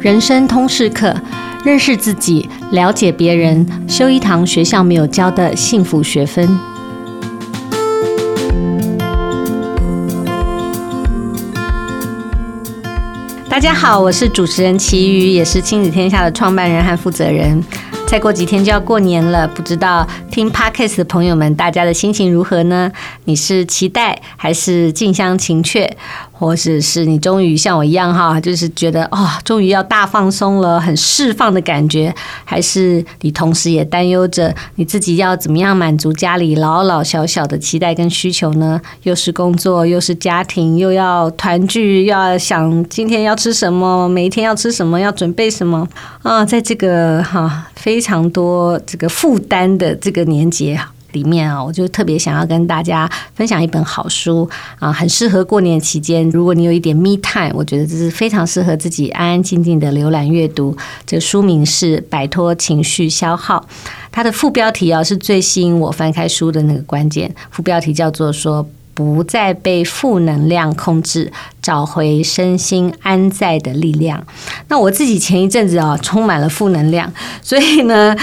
人生通识课，认识自己，了解别人，修一堂学校没有教的幸福学分。大家好，我是主持人琦瑜，也是亲子天下的创办人和负责人。再过几天就要过年了，不知道听 Podcast 的朋友们，大家的心情如何呢？你是期待还是近乡情怯？或者是你终于像我一样哈，就是觉得哦，终于要大放松了，很释放的感觉，还是你同时也担忧着你自己要怎么样满足家里老老小小的期待跟需求呢？又是工作，又是家庭，又要团聚，又要想今天要吃什么，每一天要吃什么，要准备什么啊？在这个哈非常多这个负担的这个年节里面啊，我就特别想要跟大家分享一本好书啊，很适合过年期间。如果你有一点 me time，我觉得这是非常适合自己安安静静的浏览阅读。这书名是《摆脱情绪消耗》，它的副标题啊是最吸引我翻开书的那个关键。副标题叫做说。不再被负能量控制，找回身心安在的力量。那我自己前一阵子啊，充满了负能量，所以呢，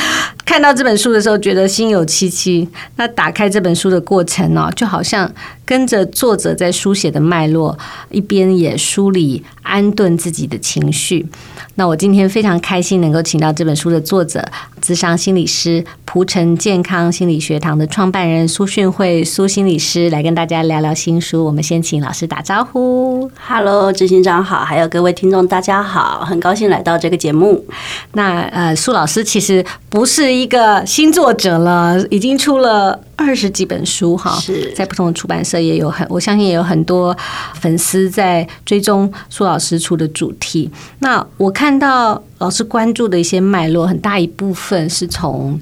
看到这本书的时候，觉得心有戚戚。那打开这本书的过程呢，就好像跟着作者在书写的脉络，一边也梳理安顿自己的情绪。那我今天非常开心能够请到这本书的作者，咨商心理师蒲城健康心理学堂的创办人苏训慧苏心理师来跟大家聊聊新书。我们先请老师打招呼。Hello，执行长好，还有各位听众大家好，很高兴来到这个节目。那呃，苏老师其实不是一个新作者了，已经出了。二十几本书哈，是在不同的出版社也有很，我相信也有很多粉丝在追踪苏老师出的主题。那我看到老师关注的一些脉络，很大一部分是从。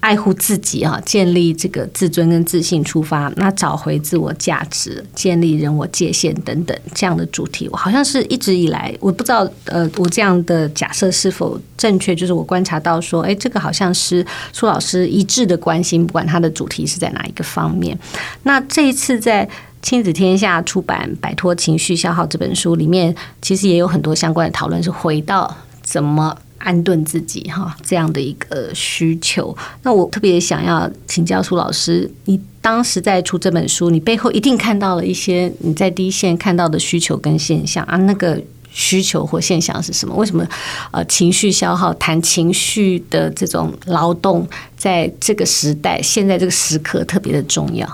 爱护自己啊，建立这个自尊跟自信出发，那找回自我价值，建立人我界限等等这样的主题，我好像是一直以来我不知道，呃，我这样的假设是否正确？就是我观察到说，哎，这个好像是苏老师一致的关心，不管他的主题是在哪一个方面。那这一次在亲子天下出版《摆脱情绪消耗》这本书里面，其实也有很多相关的讨论，是回到怎么。安顿自己哈，这样的一个需求。那我特别想要请教苏老师，你当时在出这本书，你背后一定看到了一些你在第一线看到的需求跟现象啊。那个需求或现象是什么？为什么呃情绪消耗、谈情绪的这种劳动，在这个时代、现在这个时刻特别的重要？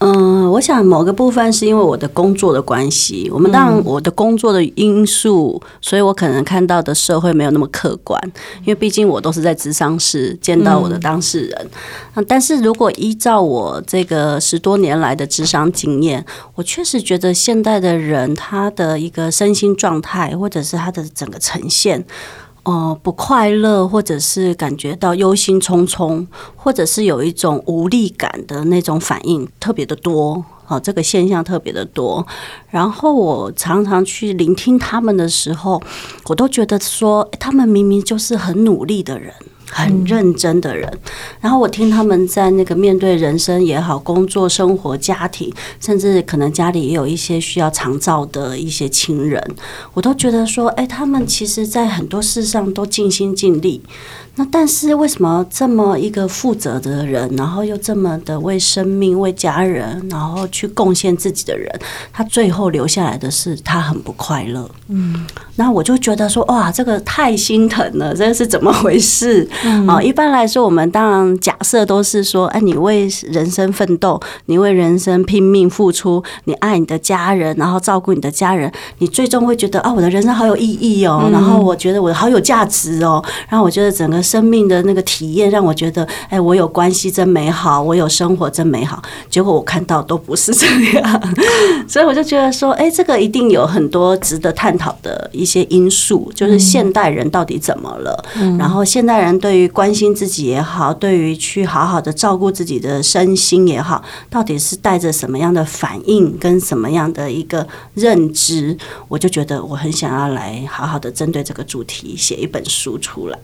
嗯，我想某个部分是因为我的工作的关系，我们当然我的工作的因素，所以我可能看到的社会没有那么客观，因为毕竟我都是在咨商室见到我的当事人。嗯，但是如果依照我这个十多年来的咨商经验，我确实觉得现代的人他的一个身心状态，或者是他的整个呈现。哦、不快乐，或者是感觉到忧心忡忡，或者是有一种无力感的那种反应特别的多，好，这个现象特别的多。然后我常常去聆听他们的时候，我都觉得说，他们明明就是很努力的人。很认真的人，然后我听他们在那个面对人生也好，工作、生活、家庭，甚至可能家里也有一些需要长照的一些亲人，我都觉得说，哎，他们其实在很多事上都尽心尽力。那但是为什么这么一个负责的人，然后又这么的为生命、为家人，然后去贡献自己的人，他最后留下来的是他很不快乐。嗯，那我就觉得说，哇，这个太心疼了，这个是怎么回事？啊，一般来说，我们当然假设都是说，哎，你为人生奋斗，你为人生拼命付出，你爱你的家人，然后照顾你的家人，你最终会觉得啊，我的人生好有意义哦，然后我觉得我好有价值哦，然后我觉得整个。生命的那个体验让我觉得，哎，我有关系真美好，我有生活真美好。结果我看到都不是这样，所以我就觉得说，哎，这个一定有很多值得探讨的一些因素，就是现代人到底怎么了？然后现代人对对于关心自己也好，对于去好好的照顾自己的身心也好，到底是带着什么样的反应跟什么样的一个认知，我就觉得我很想要来好好的针对这个主题写一本书出来。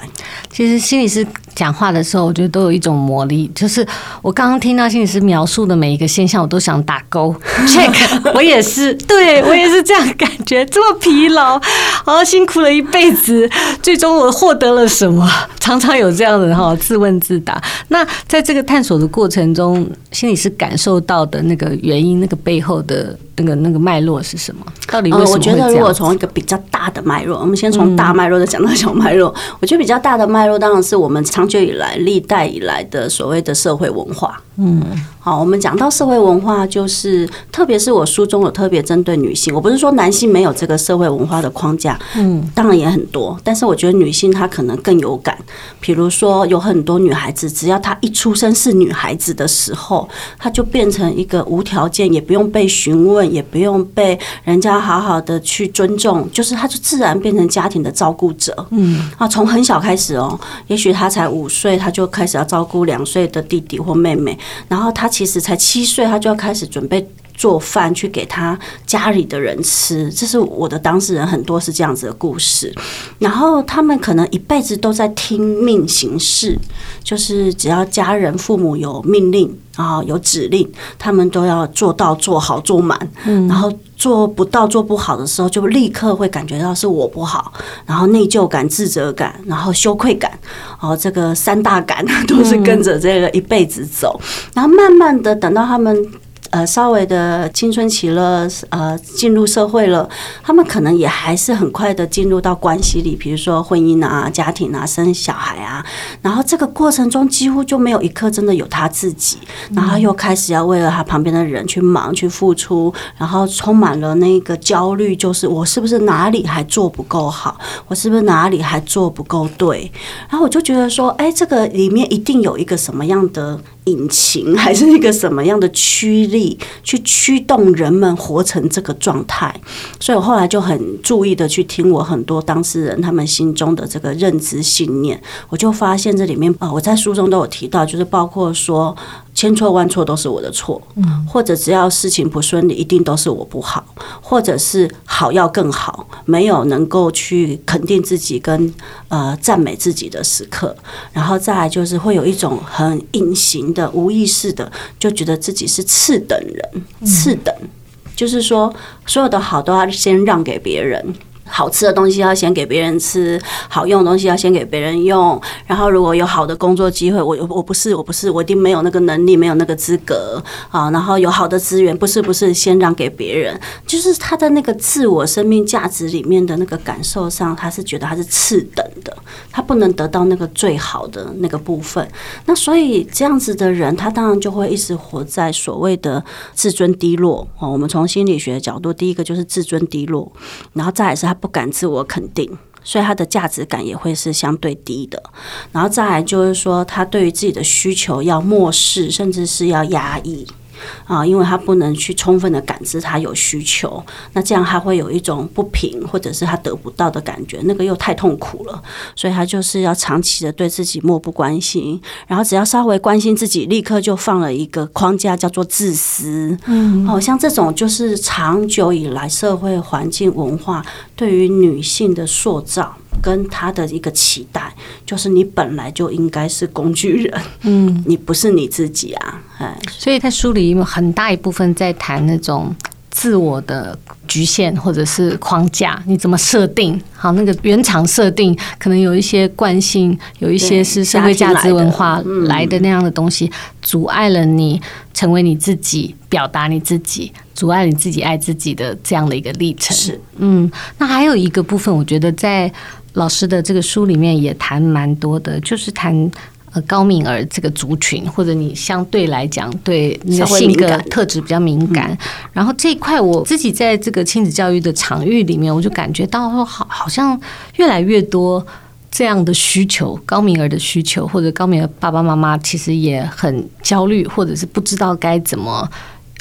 其实心理师讲话的时候，我觉得都有一种魔力，就是我刚刚听到心理师描述的每一个现象，我都想打勾 check。我也是，对我也是这样感觉，这么疲劳，好辛苦了一辈子，最终我获得了什么？常常有这样的哈自问自答。那在这个探索的过程中，心理师感受到的那个原因，那个背后的。那个那个脉络是什么？到底为什么？我觉得如果从一个比较大的脉络，我们先从大脉络再讲到小脉络。我觉得比较大的脉络当然是我们长久以来、历代以来的所谓的社会文化。嗯，好，我们讲到社会文化，就是特别是我书中有特别针对女性。我不是说男性没有这个社会文化的框架，嗯，当然也很多。但是我觉得女性她可能更有感。比如说，有很多女孩子，只要她一出生是女孩子的时候，她就变成一个无条件，也不用被询问。也不用被人家好好的去尊重，就是他就自然变成家庭的照顾者。嗯啊，从很小开始哦，也许他才五岁，他就开始要照顾两岁的弟弟或妹妹，然后他其实才七岁，他就要开始准备。做饭去给他家里的人吃，这是我的当事人很多是这样子的故事。然后他们可能一辈子都在听命行事，就是只要家人父母有命令，然后有指令，他们都要做到做好做满。然后做不到做不好的时候，就立刻会感觉到是我不好，然后内疚感、自责感，然后羞愧感，哦，这个三大感 都是跟着这个一辈子走。然后慢慢的等到他们。呃，稍微的青春期了，呃，进入社会了，他们可能也还是很快的进入到关系里，比如说婚姻啊、家庭啊、生小孩啊，然后这个过程中几乎就没有一刻真的有他自己，然后又开始要为了他旁边的人去忙、去付出，然后充满了那个焦虑，就是我是不是哪里还做不够好，我是不是哪里还做不够对，然后我就觉得说，哎，这个里面一定有一个什么样的。引擎还是一个什么样的驱力去驱动人们活成这个状态？所以我后来就很注意的去听我很多当事人他们心中的这个认知信念，我就发现这里面啊，我在书中都有提到，就是包括说。千错万错都是我的错，或者只要事情不顺利，一定都是我不好，或者是好要更好，没有能够去肯定自己跟呃赞美自己的时刻，然后再来就是会有一种很隐形的、无意识的，就觉得自己是次等人，次等，就是说所有的好都要先让给别人。好吃的东西要先给别人吃，好用的东西要先给别人用。然后如果有好的工作机会，我我不是我不是我一定没有那个能力，没有那个资格啊。然后有好的资源，不是不是先让给别人，就是他的那个自我生命价值里面的那个感受上，他是觉得他是次的的，他不能得到那个最好的那个部分。那所以这样子的人，他当然就会一直活在所谓的自尊低落。哦，我们从心理学的角度，第一个就是自尊低落，然后再来是他。不敢自我肯定，所以他的价值感也会是相对低的。然后再来就是说，他对于自己的需求要漠视，甚至是要压抑。啊，因为他不能去充分的感知他有需求，那这样他会有一种不平，或者是他得不到的感觉，那个又太痛苦了，所以他就是要长期的对自己漠不关心，然后只要稍微关心自己，立刻就放了一个框架叫做自私。嗯，好像这种就是长久以来社会环境文化对于女性的塑造。跟他的一个期待，就是你本来就应该是工具人，嗯，你不是你自己啊，哎，所以在书里有很大一部分在谈那种自我的局限或者是框架，你怎么设定？好，那个原厂设定可能有一些惯性，有一些是社会价值文化来的那样的东西，阻碍了你成为你自己，表达你自己，阻碍你自己爱自己的这样的一个历程。是，嗯，那还有一个部分，我觉得在。老师的这个书里面也谈蛮多的，就是谈呃高敏儿这个族群，或者你相对来讲对你的性格特质比较敏感。然后这一块我自己在这个亲子教育的场域里面，我就感觉到说好好像越来越多这样的需求，高敏儿的需求，或者高敏儿爸爸妈妈其实也很焦虑，或者是不知道该怎么。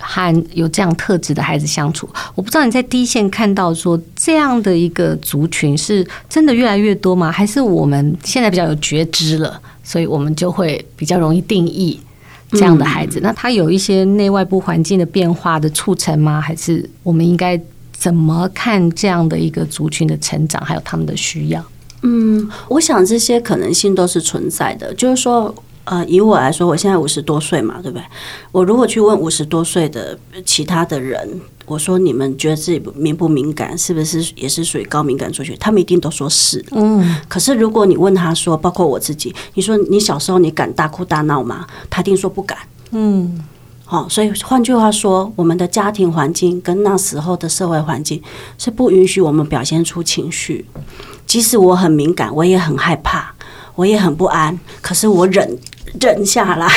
和有这样特质的孩子相处。我不知道你在第一线看到说这样的一个族群是真的越来越多吗？还是我们现在比较有觉知了，所以我们就会比较容易定义这样的孩子？那他有一些内外部环境的变化的促成吗？还是我们应该怎么看这样的一个族群的成长，还有他们的需要？嗯，我想这些可能性都是存在的。就是说，呃，以我来说，我现在五十多岁嘛，对不对？我如果去问五十多岁的其他的人，我说你们觉得自己敏不敏感，是不是也是属于高敏感族群？他们一定都说是。嗯。可是如果你问他说，包括我自己，你说你小时候你敢大哭大闹吗？他一定说不敢。嗯。好，所以换句话说，我们的家庭环境跟那时候的社会环境是不允许我们表现出情绪。即使我很敏感，我也很害怕，我也很不安，可是我忍。忍下来，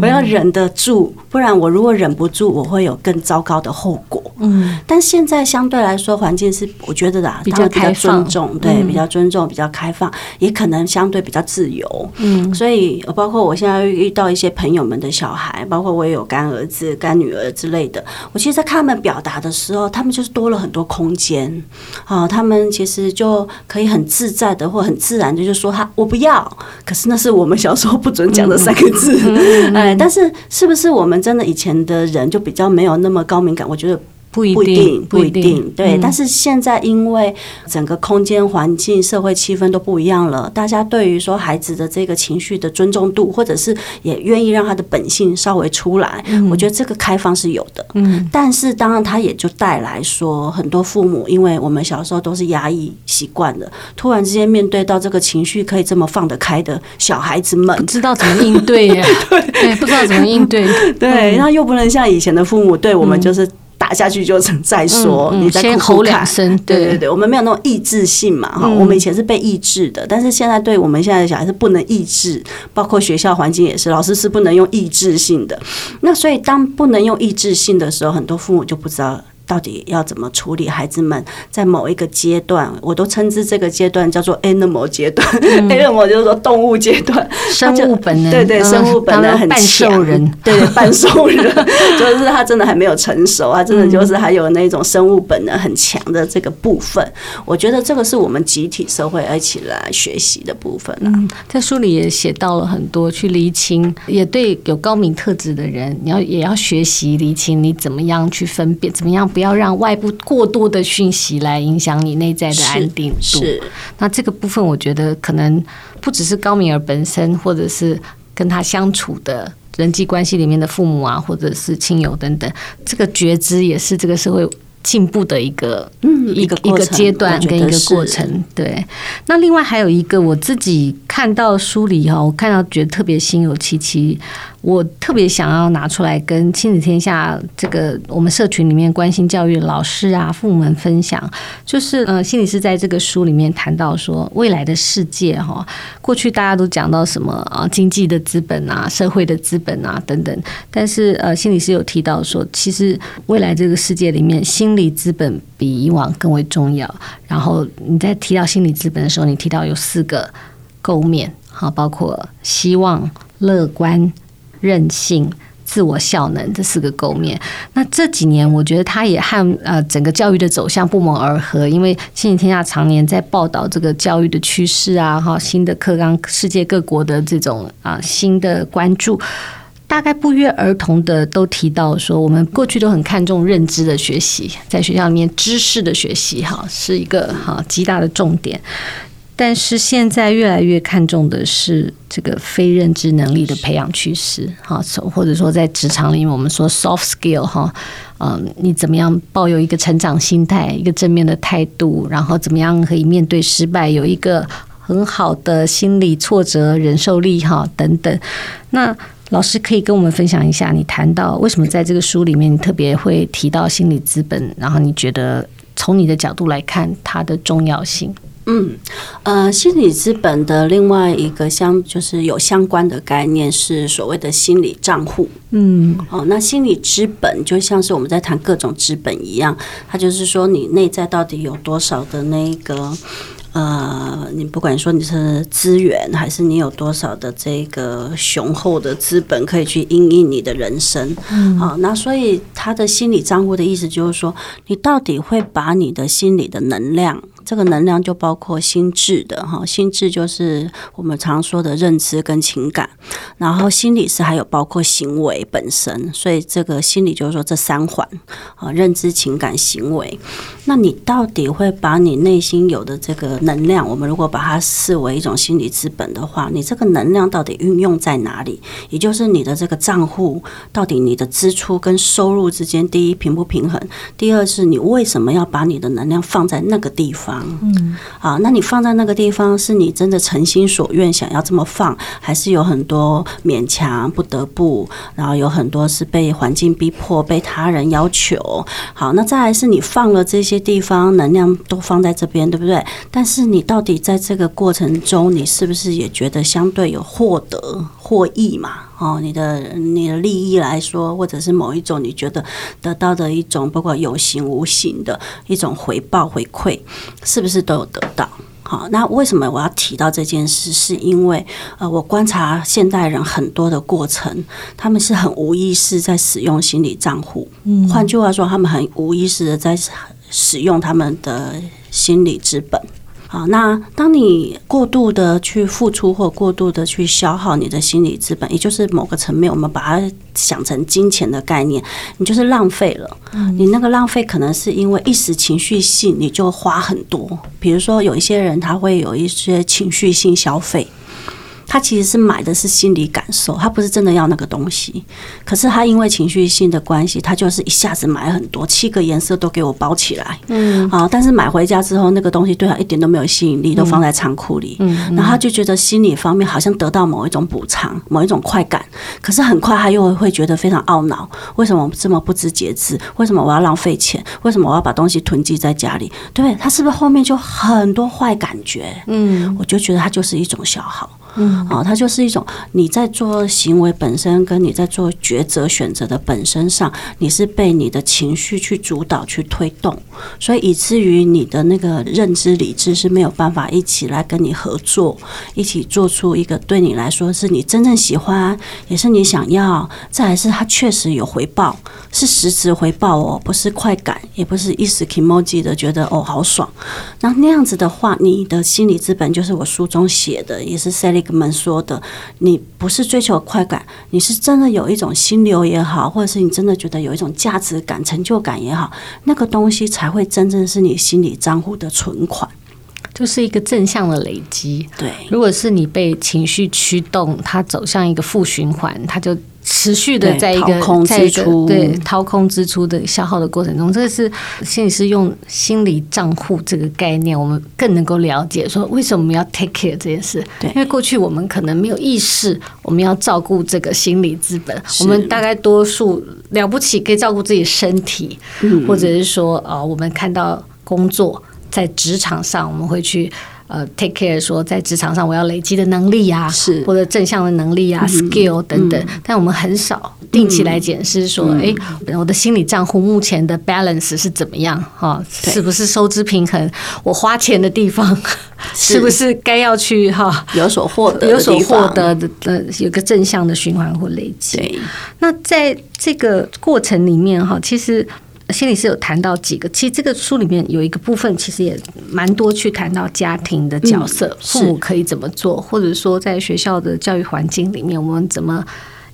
我要忍得住，不然我如果忍不住，我会有更糟糕的后果。嗯，但现在相对来说，环境是我觉得的比较尊重，对，比较尊重，比较开放，也可能相对比较自由。嗯，所以包括我现在遇到一些朋友们的小孩，包括我也有干儿子、干女儿之类的，我其实，在看他们表达的时候，他们就是多了很多空间。啊，他们其实就可以很自在的或很自然的就说他我不要，可是那是我们小时候不准讲的三个字，哎，但是是不是我们真的以前的人就比较没有那么高敏感？我觉得。不一定，不一定，对。但是现在因为整个空间环境、社会气氛都不一样了，大家对于说孩子的这个情绪的尊重度，或者是也愿意让他的本性稍微出来，我觉得这个开放是有的。嗯。但是当然，他也就带来说，很多父母，因为我们小时候都是压抑习惯的，突然之间面对到这个情绪可以这么放得开的小孩子们，不知道怎么应对呀？对，不知道怎么应对。对，那又不能像以前的父母对我们就是。打下去就再说，你再吼两声。对对对，我们没有那种抑制性嘛哈。我们以前是被抑制的，但是现在对我们现在的小孩是不能抑制，包括学校环境也是，老师是不能用抑制性的。那所以当不能用抑制性的时候，很多父母就不知道。到底要怎么处理孩子们在某一个阶段？我都称之这个阶段叫做 animal 阶段。嗯、animal 就是说动物阶段，生物本能，对对，生物本能很强。对对，半兽人，就 是他真的还没有成熟，他真的就是还有那种生物本能很强的这个部分。嗯、我觉得这个是我们集体社会一起来学习的部分、啊、嗯，在书里也写到了很多去厘清，也对有高敏特质的人，你要也要学习厘清，你怎么样去分辨，怎么样不。不要让外部过多的讯息来影响你内在的安定度。那这个部分，我觉得可能不只是高敏儿本身，或者是跟他相处的人际关系里面的父母啊，或者是亲友等等，这个觉知也是这个社会进步的一个嗯一个一个阶段跟一个过程，对。那另外还有一个我自己看到书里哈，我看到觉得特别心有戚戚。我特别想要拿出来跟亲子天下这个我们社群里面关心教育的老师啊、父母们分享，就是呃，心理师在这个书里面谈到说，未来的世界哈，过去大家都讲到什么啊，经济的资本啊、社会的资本啊等等，但是呃，心理师有提到说，其实未来这个世界里面，心理资本比以往更为重要。然后你在提到心理资本的时候，你提到有四个构面，哈，包括希望、乐观。韧性、自我效能这四个构面，那这几年我觉得它也和呃整个教育的走向不谋而合，因为亲子天下常年在报道这个教育的趋势啊，哈，新的课纲、世界各国的这种啊新的关注，大概不约而同的都提到说，我们过去都很看重认知的学习，在学校里面知识的学习哈是一个哈极大的重点。但是现在越来越看重的是这个非认知能力的培养趋势，哈，或者说在职场里面，我们说 soft skill，哈，嗯，你怎么样抱有一个成长心态，一个正面的态度，然后怎么样可以面对失败，有一个很好的心理挫折忍受力，哈，等等。那老师可以跟我们分享一下，你谈到为什么在这个书里面你特别会提到心理资本，然后你觉得从你的角度来看它的重要性？嗯，呃，心理资本的另外一个相就是有相关的概念是所谓的心理账户。嗯，哦，那心理资本就像是我们在谈各种资本一样，它就是说你内在到底有多少的那个呃，你不管说你是资源，还是你有多少的这个雄厚的资本可以去应应你的人生，嗯，好，那所以他的心理账户的意思就是说，你到底会把你的心理的能量。这个能量就包括心智的哈，心智就是我们常说的认知跟情感，然后心理是还有包括行为本身，所以这个心理就是说这三环啊，认知、情感、行为。那你到底会把你内心有的这个能量，我们如果把它视为一种心理资本的话，你这个能量到底运用在哪里？也就是你的这个账户到底你的支出跟收入之间，第一平不平衡？第二是你为什么要把你的能量放在那个地方？嗯，好，那你放在那个地方，是你真的诚心所愿想要这么放，还是有很多勉强不得不，然后有很多是被环境逼迫、被他人要求？好，那再来是你放了这些地方，能量都放在这边，对不对？但是你到底在这个过程中，你是不是也觉得相对有获得获益嘛？哦，你的你的利益来说，或者是某一种你觉得得到的一种，包括有形无形的一种回报回馈，是不是都有得到？好，那为什么我要提到这件事？是因为呃，我观察现代人很多的过程，他们是很无意识在使用心理账户。嗯，换句话说，他们很无意识的在使用他们的心理资本。好，那当你过度的去付出或过度的去消耗你的心理资本，也就是某个层面，我们把它想成金钱的概念，你就是浪费了。你那个浪费可能是因为一时情绪性，你就花很多。比如说，有一些人他会有一些情绪性消费。他其实是买的是心理感受，他不是真的要那个东西。可是他因为情绪性的关系，他就是一下子买很多，七个颜色都给我包起来。嗯，啊，但是买回家之后，那个东西对他一点都没有吸引力，都放在仓库里。嗯，然后他就觉得心理方面好像得到某一种补偿，某一种快感。可是很快他又会觉得非常懊恼：为什么我这么不知节制？为什么我要浪费钱？为什么我要把东西囤积在家里？对，他是不是后面就很多坏感觉？嗯，我就觉得他就是一种消耗。嗯，啊，它就是一种你在做行为本身，跟你在做抉择选择的本身上，你是被你的情绪去主导、去推动，所以以至于你的那个认知理智是没有办法一起来跟你合作，一起做出一个对你来说是你真正喜欢，也是你想要，再来是它确实有回报，是实质回报哦，不是快感，也不是一时 kimoji 的觉得哦好爽，那那样子的话，你的心理资本就是我书中写的，也是 Sally 们说的，你不是追求快感，你是真的有一种心流也好，或者是你真的觉得有一种价值感、成就感也好，那个东西才会真正是你心理账户的存款，就是一个正向的累积。对，如果是你被情绪驱动，它走向一个负循环，它就。持续的在一个掏空支出，对掏空支出的消耗的过程中，这个是心理师用心理账户这个概念，我们更能够了解说为什么我们要 take care 这件事。对，因为过去我们可能没有意识，我们要照顾这个心理资本。我们大概多数了不起可以照顾自己身体，或者是说，呃，我们看到工作在职场上，我们会去。呃，take care 说在职场上我要累积的能力啊，是或者正向的能力啊、嗯、skill 等等，嗯、但我们很少定期来检视说，哎、嗯，我的心理账户目前的 balance 是怎么样？哈，是不是收支平衡？我花钱的地方是 不是该要去哈有所获得、有所获得的呃，有个正向的循环或累积？对，那在这个过程里面哈，其实。心理师有谈到几个，其实这个书里面有一个部分，其实也蛮多去谈到家庭的角色，嗯、父母可以怎么做，或者说在学校的教育环境里面，我们怎么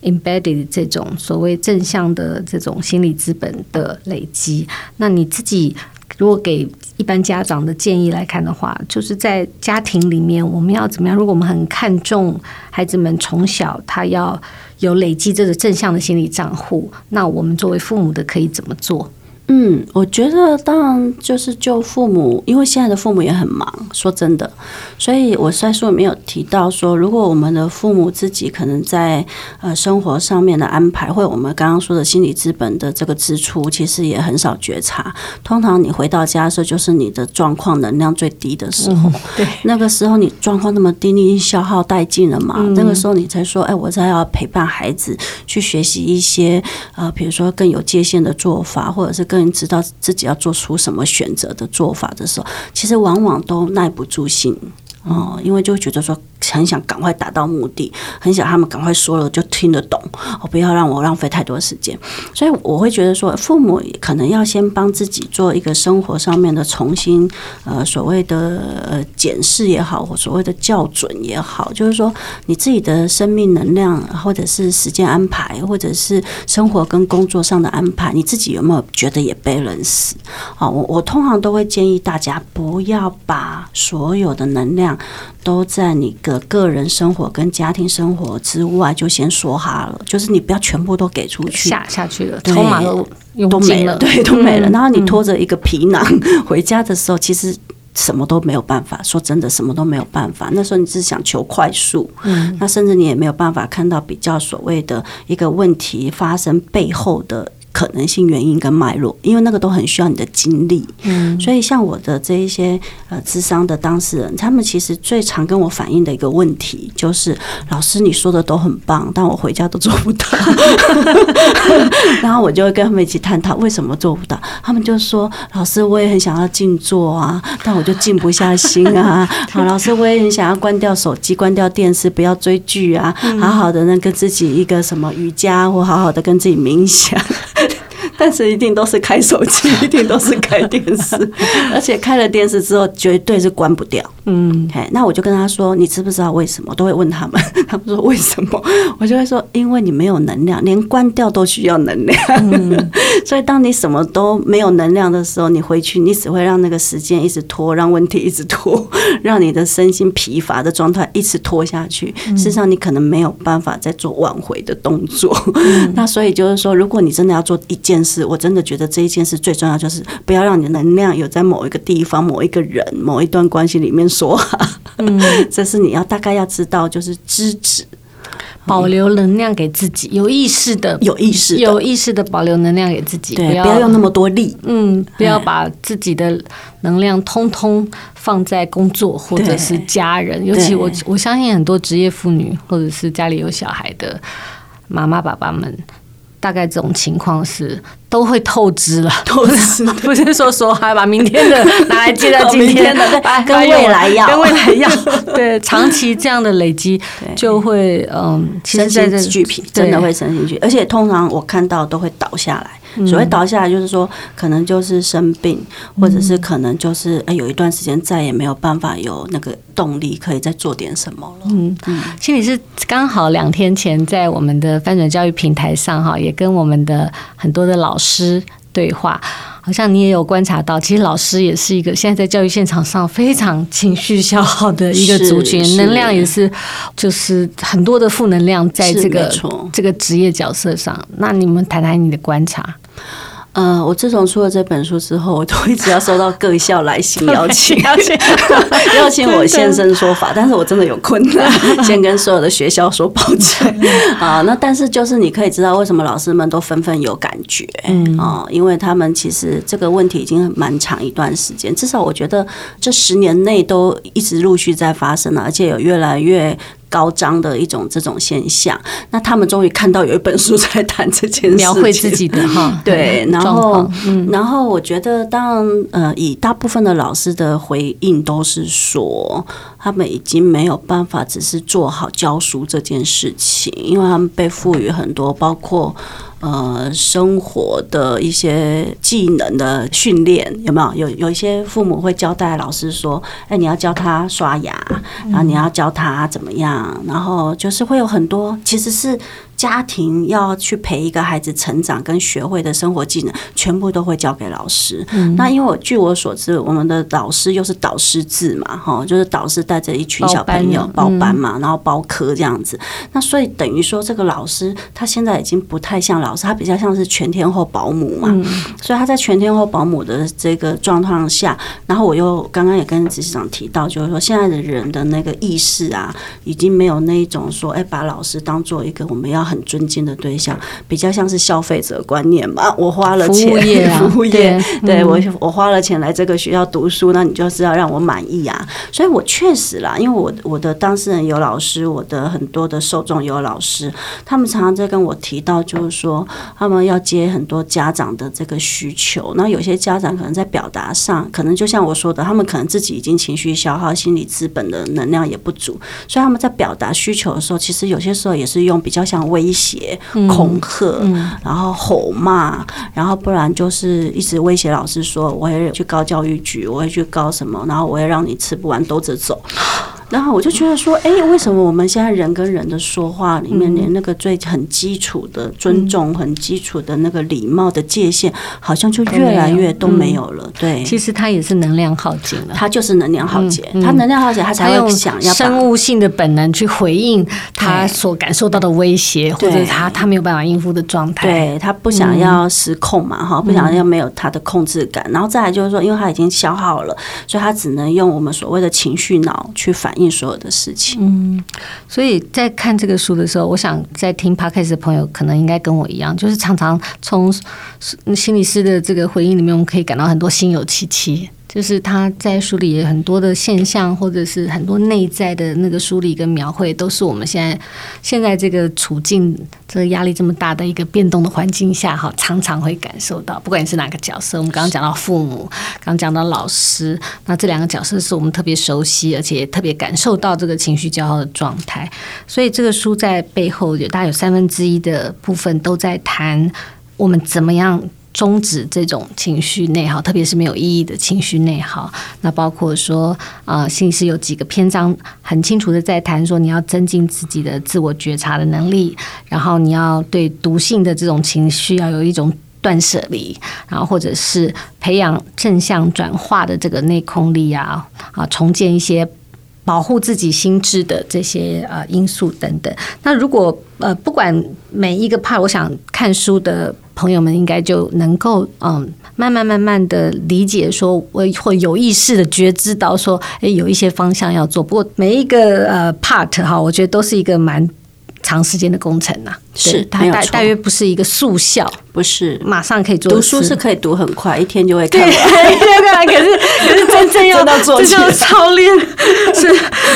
embedded 这种所谓正向的这种心理资本的累积。那你自己如果给一般家长的建议来看的话，就是在家庭里面我们要怎么样？如果我们很看重孩子们从小他要有累积这个正向的心理账户，那我们作为父母的可以怎么做？嗯，我觉得当然就是就父母，因为现在的父母也很忙，说真的，所以我在书里面有提到说，如果我们的父母自己可能在呃生活上面的安排，或者我们刚刚说的心理资本的这个支出，其实也很少觉察。通常你回到家的时候，就是你的状况能量最低的时候，嗯、对，那个时候你状况那么低，你已经消耗殆尽了嘛，嗯、那个时候你才说，哎，我才要陪伴孩子去学习一些呃，比如说更有界限的做法，或者是更更知道自己要做出什么选择的做法的时候，其实往往都耐不住性。哦，因为就觉得说很想赶快达到目的，很想他们赶快说了就听得懂，哦，不要让我浪费太多时间。所以我会觉得说，父母可能要先帮自己做一个生活上面的重新，呃，所谓的呃检视也好，或所谓的校准也好，就是说你自己的生命能量，或者是时间安排，或者是生活跟工作上的安排，你自己有没有觉得也被人死？哦，我我通常都会建议大家不要把所有的能量。都在你的个人生活跟家庭生活之外，就先说哈了，就是你不要全部都给出去，下下去了，筹码都都没了，对，都没了。然后你拖着一个皮囊 回家的时候，其实什么都没有办法。说真的，什么都没有办法。那时候你只想求快速，嗯，那甚至你也没有办法看到比较所谓的一个问题发生背后的。可能性原因跟脉络，因为那个都很需要你的精力，嗯，所以像我的这一些呃智商的当事人，他们其实最常跟我反映的一个问题就是，老师你说的都很棒，但我回家都做不到，然后我就会跟他们一起探讨为什么做不到，他们就说，老师我也很想要静坐啊，但我就静不下心啊，好，老师我也很想要关掉手机，关掉电视，不要追剧啊，好好的呢跟自己一个什么瑜伽，或好好的跟自己冥想。但是一定都是开手机，一定都是开电视，而且开了电视之后绝对是关不掉。嗯，嘿，那我就跟他说，你知不知道为什么？我都会问他们，他们说为什么？我就会说，因为你没有能量，连关掉都需要能量。嗯，所以当你什么都没有能量的时候，你回去你只会让那个时间一直拖，让问题一直拖，让你的身心疲乏的状态一直拖下去。事实上，你可能没有办法再做挽回的动作。那所以就是说，如果你真的要做一件事，我真的觉得这一件事最重要，就是不要让你的能量有在某一个地方、某一个人、某一段关系里面说哈。嗯，这是你要大概要知道，就是知止，保留能量给自己，有意识的、有意识、有意识的保留能量给自己，对，不要用那么多力。嗯，不要把自己的能量通通放在工作或者是家人，尤其我我相信很多职业妇女或者是家里有小孩的妈妈爸爸们。大概这种情况是都会透支了，透支。不是说说还把明天的拿来接到 今天的，跟未来要，跟未来要，对，长期这样的累积就会嗯，身心俱疲，真的会身心俱疲，而且通常我看到都会倒下来。所谓倒下来，就是说可能就是生病，或者是可能就是哎，有一段时间再也没有办法有那个动力可以再做点什么了。嗯嗯，心理是刚好两天前在我们的翻转教育平台上哈，也跟我们的很多的老师对话，好像你也有观察到，其实老师也是一个现在在教育现场上非常情绪消耗的一个族群，能量也是就是很多的负能量在这个这个职业角色上。那你们谈谈你的观察。呃，我自从出了这本书之后，我都一直要收到各校来信邀请，邀请 邀请我现身说法，但是我真的有困难，先跟所有的学校说抱歉 啊。那但是就是你可以知道为什么老师们都纷纷有感觉，嗯啊，因为他们其实这个问题已经蛮长一段时间，至少我觉得这十年内都一直陆续在发生了，而且有越来越。高张的一种这种现象，那他们终于看到有一本书在谈这件事，描绘自己的哈，对，然后，嗯，然后我觉得，当呃，以大部分的老师的回应都是说，他们已经没有办法只是做好教书这件事情，因为他们被赋予很多，包括。呃，生活的一些技能的训练有没有？有有一些父母会交代老师说：“哎，你要教他刷牙，然后你要教他怎么样，然后就是会有很多，其实是。”家庭要去陪一个孩子成长跟学会的生活技能，全部都会交给老师。嗯、那因为我据我所知，我们的老师又是导师制嘛，哈，就是导师带着一群小朋友包班嘛，嗯、然后包科这样子。那所以等于说，这个老师他现在已经不太像老师，他比较像是全天候保姆嘛。嗯、所以他在全天候保姆的这个状况下，然后我又刚刚也跟执行长提到，就是说现在的人的那个意识啊，已经没有那一种说，哎，把老师当做一个我们要。很尊敬的对象，比较像是消费者观念嘛。我花了钱，服务业、啊，服务业，对，对我我花了钱来这个学校读书，那你就是要让我满意啊。所以我确实啦，因为我我的当事人有老师，我的很多的受众有老师，他们常常在跟我提到，就是说他们要接很多家长的这个需求，那有些家长可能在表达上，可能就像我说的，他们可能自己已经情绪消耗，心理资本的能量也不足，所以他们在表达需求的时候，其实有些时候也是用比较像威胁、恐吓，然后吼骂，然后不然就是一直威胁老师说，我会去告教育局，我会去告什么，然后我会让你吃不完兜着走。然后我就觉得说，哎，为什么我们现在人跟人的说话里面，连那个最很基础的尊重、很基础的那个礼貌的界限，好像就越来越都没有了？对，其实它也是能量耗尽了，它就是能量耗竭，它能量耗竭，它才会想要生物性的本能去回应他所感受到的威胁，或者他他没有办法应付的状态。对，他不想要失控嘛，哈，不想要没有他的控制感。然后再来就是说，因为他已经消耗了，所以他只能用我们所谓的情绪脑去反。应所有的事情，嗯，所以在看这个书的时候，我想在听 p o d c a s 的朋友可能应该跟我一样，就是常常从心理师的这个回应里面，我们可以感到很多心有戚戚。就是他在书里很多的现象，或者是很多内在的那个梳理跟描绘，都是我们现在现在这个处境，这个压力这么大的一个变动的环境下，哈，常常会感受到。不管你是哪个角色，我们刚刚讲到父母，刚讲到老师，那这两个角色是我们特别熟悉，而且特别感受到这个情绪消耗的状态。所以这个书在背后有大概有三分之一的部分都在谈我们怎么样。终止这种情绪内耗，特别是没有意义的情绪内耗。那包括说，呃，心理师有几个篇章很清楚的在谈说，你要增进自己的自我觉察的能力，然后你要对毒性的这种情绪要有一种断舍离，然后或者是培养正向转化的这个内控力啊，啊，重建一些保护自己心智的这些呃因素等等。那如果呃不管每一个 part，我想看书的。朋友们应该就能够嗯，慢慢慢慢的理解，说我会有意识的觉知到说，诶，有一些方向要做。不过每一个呃 part 哈，我觉得都是一个蛮长时间的工程呐。是，它大大约不是一个速效，不是马上可以做。读书是可以读很快，一天就会看完。对，可是 可是真正要到做，这就操练 是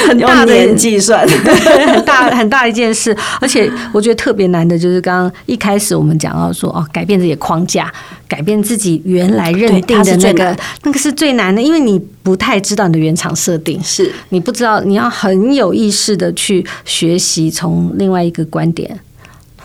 很大的计算，很大很大一件事。而且我觉得特别难的就是刚刚一开始我们讲到说哦，改变这些框架，改变自己原来认定的那个，那个是最难的，因为你不太知道你的原厂设定，是你不知道，你要很有意识的去学习从另外一个观点。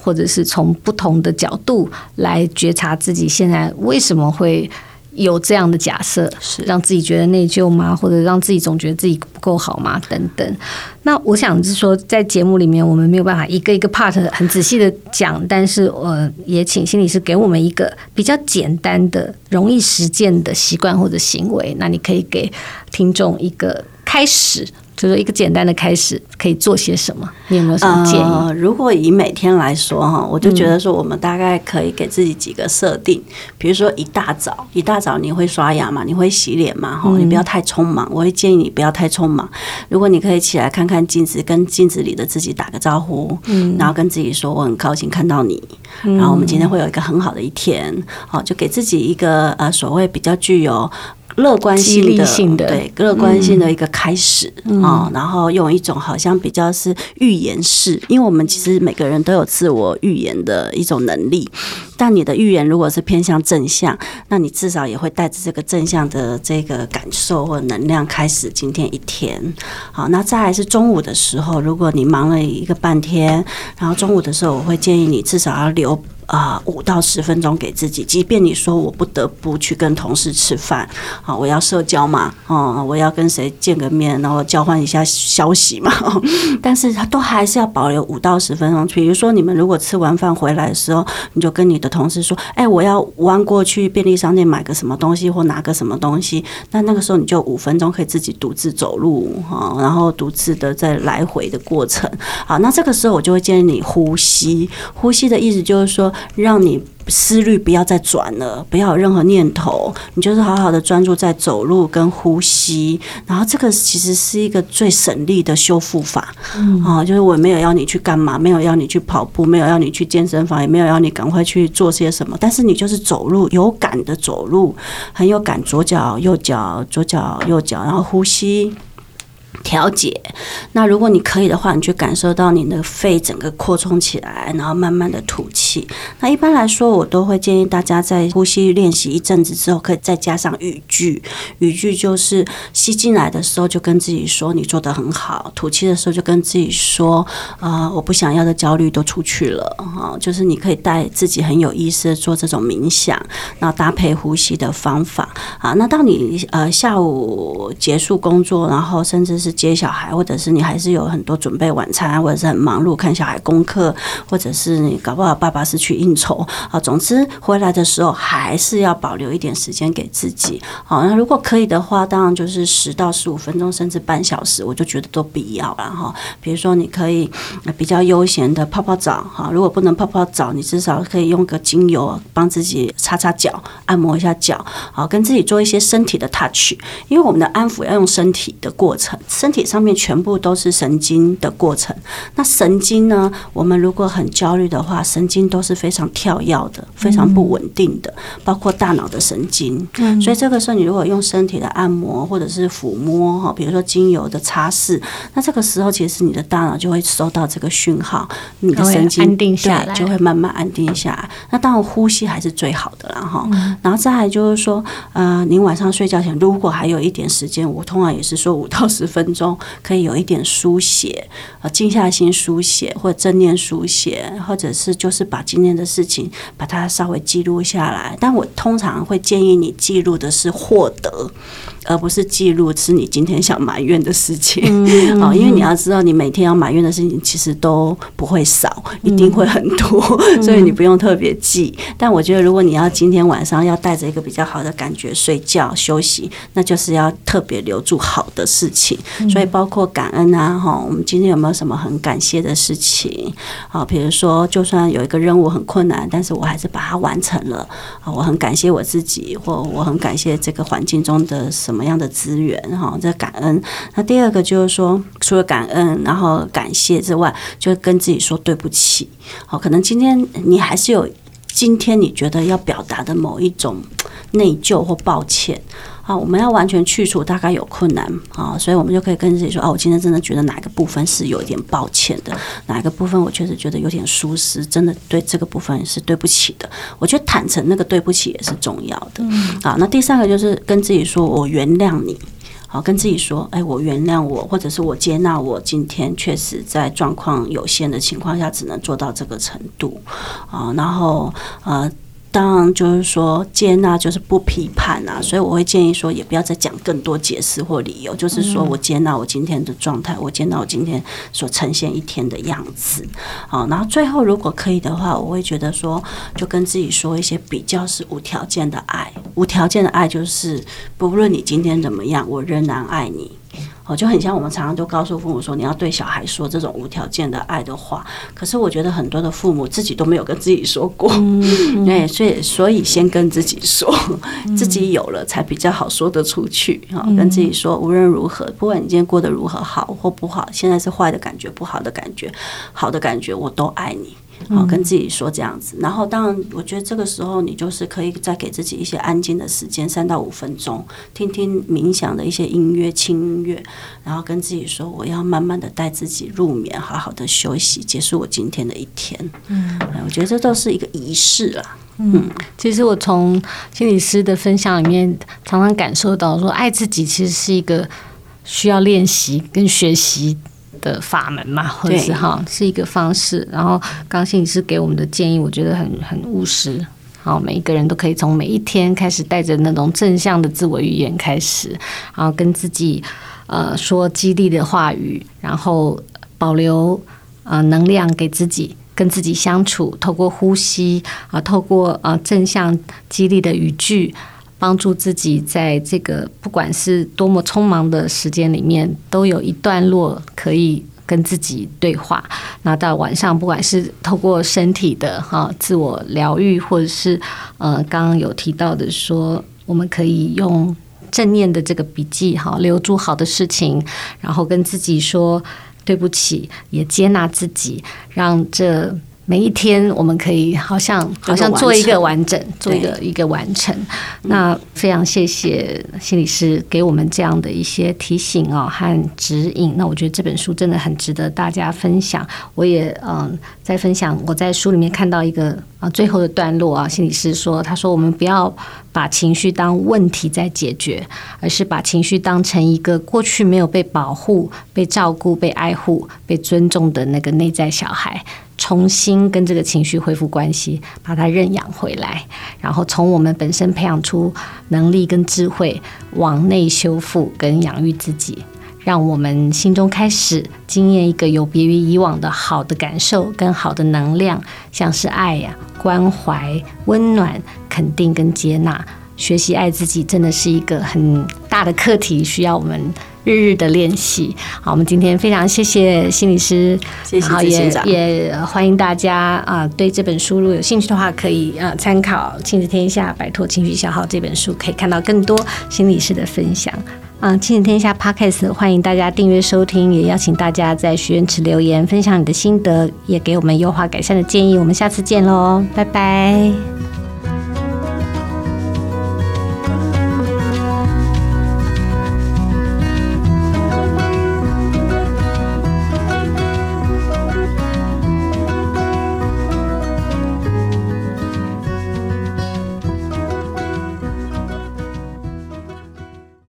或者是从不同的角度来觉察自己现在为什么会有这样的假设，是让自己觉得内疚吗？或者让自己总觉得自己不够好吗？等等。那我想是说，在节目里面我们没有办法一个一个 part 很仔细的讲，但是呃，也请心理师给我们一个比较简单的、容易实践的习惯或者行为。那你可以给听众一个开始。就是一个简单的开始，可以做些什么？你有没有什么建议？呃，如果以每天来说哈，我就觉得说，我们大概可以给自己几个设定，嗯、比如说一大早，一大早你会刷牙嘛？你会洗脸嘛？哈，你不要太匆忙。我会建议你不要太匆忙。如果你可以起来看看镜子，跟镜子里的自己打个招呼，嗯，然后跟自己说我很高兴看到你，然后我们今天会有一个很好的一天，好，就给自己一个呃所谓比较具有。乐观性的，性的对，乐观性的一个开始啊、嗯哦，然后用一种好像比较是预言式，因为我们其实每个人都有自我预言的一种能力，但你的预言如果是偏向正向，那你至少也会带着这个正向的这个感受或能量开始今天一天。好，那再来是中午的时候，如果你忙了一个半天，然后中午的时候，我会建议你至少要留。啊，五到十分钟给自己，即便你说我不得不去跟同事吃饭，啊，我要社交嘛，哦，我要跟谁见个面，然后交换一下消息嘛，但是他都还是要保留五到十分钟。比如说，你们如果吃完饭回来的时候，你就跟你的同事说，哎，我要弯过去便利商店买个什么东西或拿个什么东西，那那个时候你就五分钟可以自己独自走路，哈，然后独自的在来回的过程，好，那这个时候我就会建议你呼吸，呼吸的意思就是说。让你。思虑不要再转了，不要有任何念头，你就是好好的专注在走路跟呼吸，然后这个其实是一个最省力的修复法，嗯啊，就是我没有要你去干嘛，没有要你去跑步，没有要你去健身房，也没有要你赶快去做些什么，但是你就是走路，有感的走路，很有感，左脚右脚，左脚右脚，然后呼吸。调节，那如果你可以的话，你就感受到你的肺整个扩充起来，然后慢慢的吐气。那一般来说，我都会建议大家在呼吸练习一阵子之后，可以再加上语句。语句就是吸进来的时候就跟自己说你做得很好，吐气的时候就跟自己说啊、我不想要的焦虑都出去了哈。就是你可以带自己很有意识的做这种冥想，然后搭配呼吸的方法啊。那当你呃下午结束工作，然后甚至是是接小孩，或者是你还是有很多准备晚餐，或者是很忙碌看小孩功课，或者是你搞不好爸爸是去应酬啊。总之回来的时候还是要保留一点时间给自己。好，那如果可以的话，当然就是十到十五分钟，甚至半小时，我就觉得都必要了哈。比如说你可以比较悠闲的泡泡澡哈，如果不能泡泡澡，你至少可以用个精油帮自己擦擦脚，按摩一下脚，好，跟自己做一些身体的 touch，因为我们的安抚要用身体的过程。身体上面全部都是神经的过程。那神经呢？我们如果很焦虑的话，神经都是非常跳跃的，非常不稳定的，包括大脑的神经。嗯所以这个时候，你如果用身体的按摩或者是抚摸哈，比如说精油的擦拭，那这个时候其实你的大脑就会收到这个讯号，你的神经安定下来，就会慢慢安定下来。那当然呼吸还是最好的啦哈。然后再来就是说，呃，您晚上睡觉前如果还有一点时间，我通常也是说五到十分钟。可以有一点书写，呃，静下心书写，或者正念书写，或者是就是把今天的事情把它稍微记录下来。但我通常会建议你记录的是获得。而不是记录是你今天想埋怨的事情啊，因为你要知道，你每天要埋怨的事情其实都不会少，一定会很多，所以你不用特别记。但我觉得，如果你要今天晚上要带着一个比较好的感觉睡觉休息，那就是要特别留住好的事情。所以包括感恩啊，哈，我们今天有没有什么很感谢的事情？啊，比如说，就算有一个任务很困难，但是我还是把它完成了啊，我很感谢我自己，或我很感谢这个环境中的什么。什么样的资源哈？这感恩。那第二个就是说，除了感恩，然后感谢之外，就跟自己说对不起。好，可能今天你还是有今天你觉得要表达的某一种内疚或抱歉。好，我们要完全去除，大概有困难啊，所以我们就可以跟自己说：哦，我今天真的觉得哪个部分是有一点抱歉的，哪个部分我确实觉得有点疏失，真的对这个部分是对不起的。我觉得坦诚那个对不起也是重要的。啊，那第三个就是跟自己说：我原谅你。好，跟自己说：哎，我原谅我，或者是我接纳我今天确实在状况有限的情况下，只能做到这个程度。啊，然后呃。当然，就是说接纳就是不批判啊，所以我会建议说，也不要再讲更多解释或理由，就是说我接纳我今天的状态，我接纳我今天所呈现一天的样子。好，然后最后如果可以的话，我会觉得说，就跟自己说一些比较是无条件的爱，无条件的爱就是不论你今天怎么样，我仍然爱你。哦，就很像我们常常都告诉父母说，你要对小孩说这种无条件的爱的话。可是我觉得很多的父母自己都没有跟自己说过，对，所以所以先跟自己说，自己有了才比较好说得出去。哈，跟自己说，无论如何，不管你今天过得如何好或不好，现在是坏的感觉、不好的感觉、好的感觉，我都爱你。好，跟自己说这样子，然后当然，我觉得这个时候你就是可以再给自己一些安静的时间，三到五分钟，听听冥想的一些音乐、轻音乐，然后跟自己说，我要慢慢的带自己入眠，好好的休息，结束我今天的一天。嗯，我觉得这都是一个仪式啦。嗯，其实我从心理师的分享里面，常常感受到说，爱自己其实是一个需要练习跟学习的法门嘛，或者是哈，是一个方式。然后刚心理师给我们的建议，我觉得很很务实。好，每一个人都可以从每一天开始，带着那种正向的自我语言开始，然后跟自己呃说激励的话语，然后保留呃能量给自己，跟自己相处，透过呼吸啊，透过呃正向激励的语句。帮助自己在这个不管是多么匆忙的时间里面，都有一段落可以跟自己对话。那到晚上，不管是透过身体的哈自我疗愈，或者是呃刚刚有提到的说，我们可以用正念的这个笔记哈，留住好的事情，然后跟自己说对不起，也接纳自己，让这。每一天，我们可以好像好像做一个完整，做一个一个完成。那非常谢谢心理师给我们这样的一些提醒哦和指引。那我觉得这本书真的很值得大家分享。我也嗯在分享，我在书里面看到一个啊最后的段落啊，心理师说，他说我们不要把情绪当问题在解决，而是把情绪当成一个过去没有被保护、被照顾、被爱护、被尊重的那个内在小孩。重新跟这个情绪恢复关系，把它认养回来，然后从我们本身培养出能力跟智慧，往内修复跟养育自己，让我们心中开始经验一个有别于以往的好的感受跟好的能量，像是爱呀、关怀、温暖、肯定跟接纳。学习爱自己真的是一个很大的课题，需要我们。日日的练习，好，我们今天非常谢谢心理师，谢谢，然后也也欢迎大家啊，对这本书如果有兴趣的话，可以啊参考《亲子天下摆脱情绪消耗》这本书，可以看到更多心理师的分享。嗯，《亲子天下》Podcast 欢迎大家订阅收听，也邀请大家在许愿池留言分享你的心得，也给我们优化改善的建议。我们下次见喽，拜拜。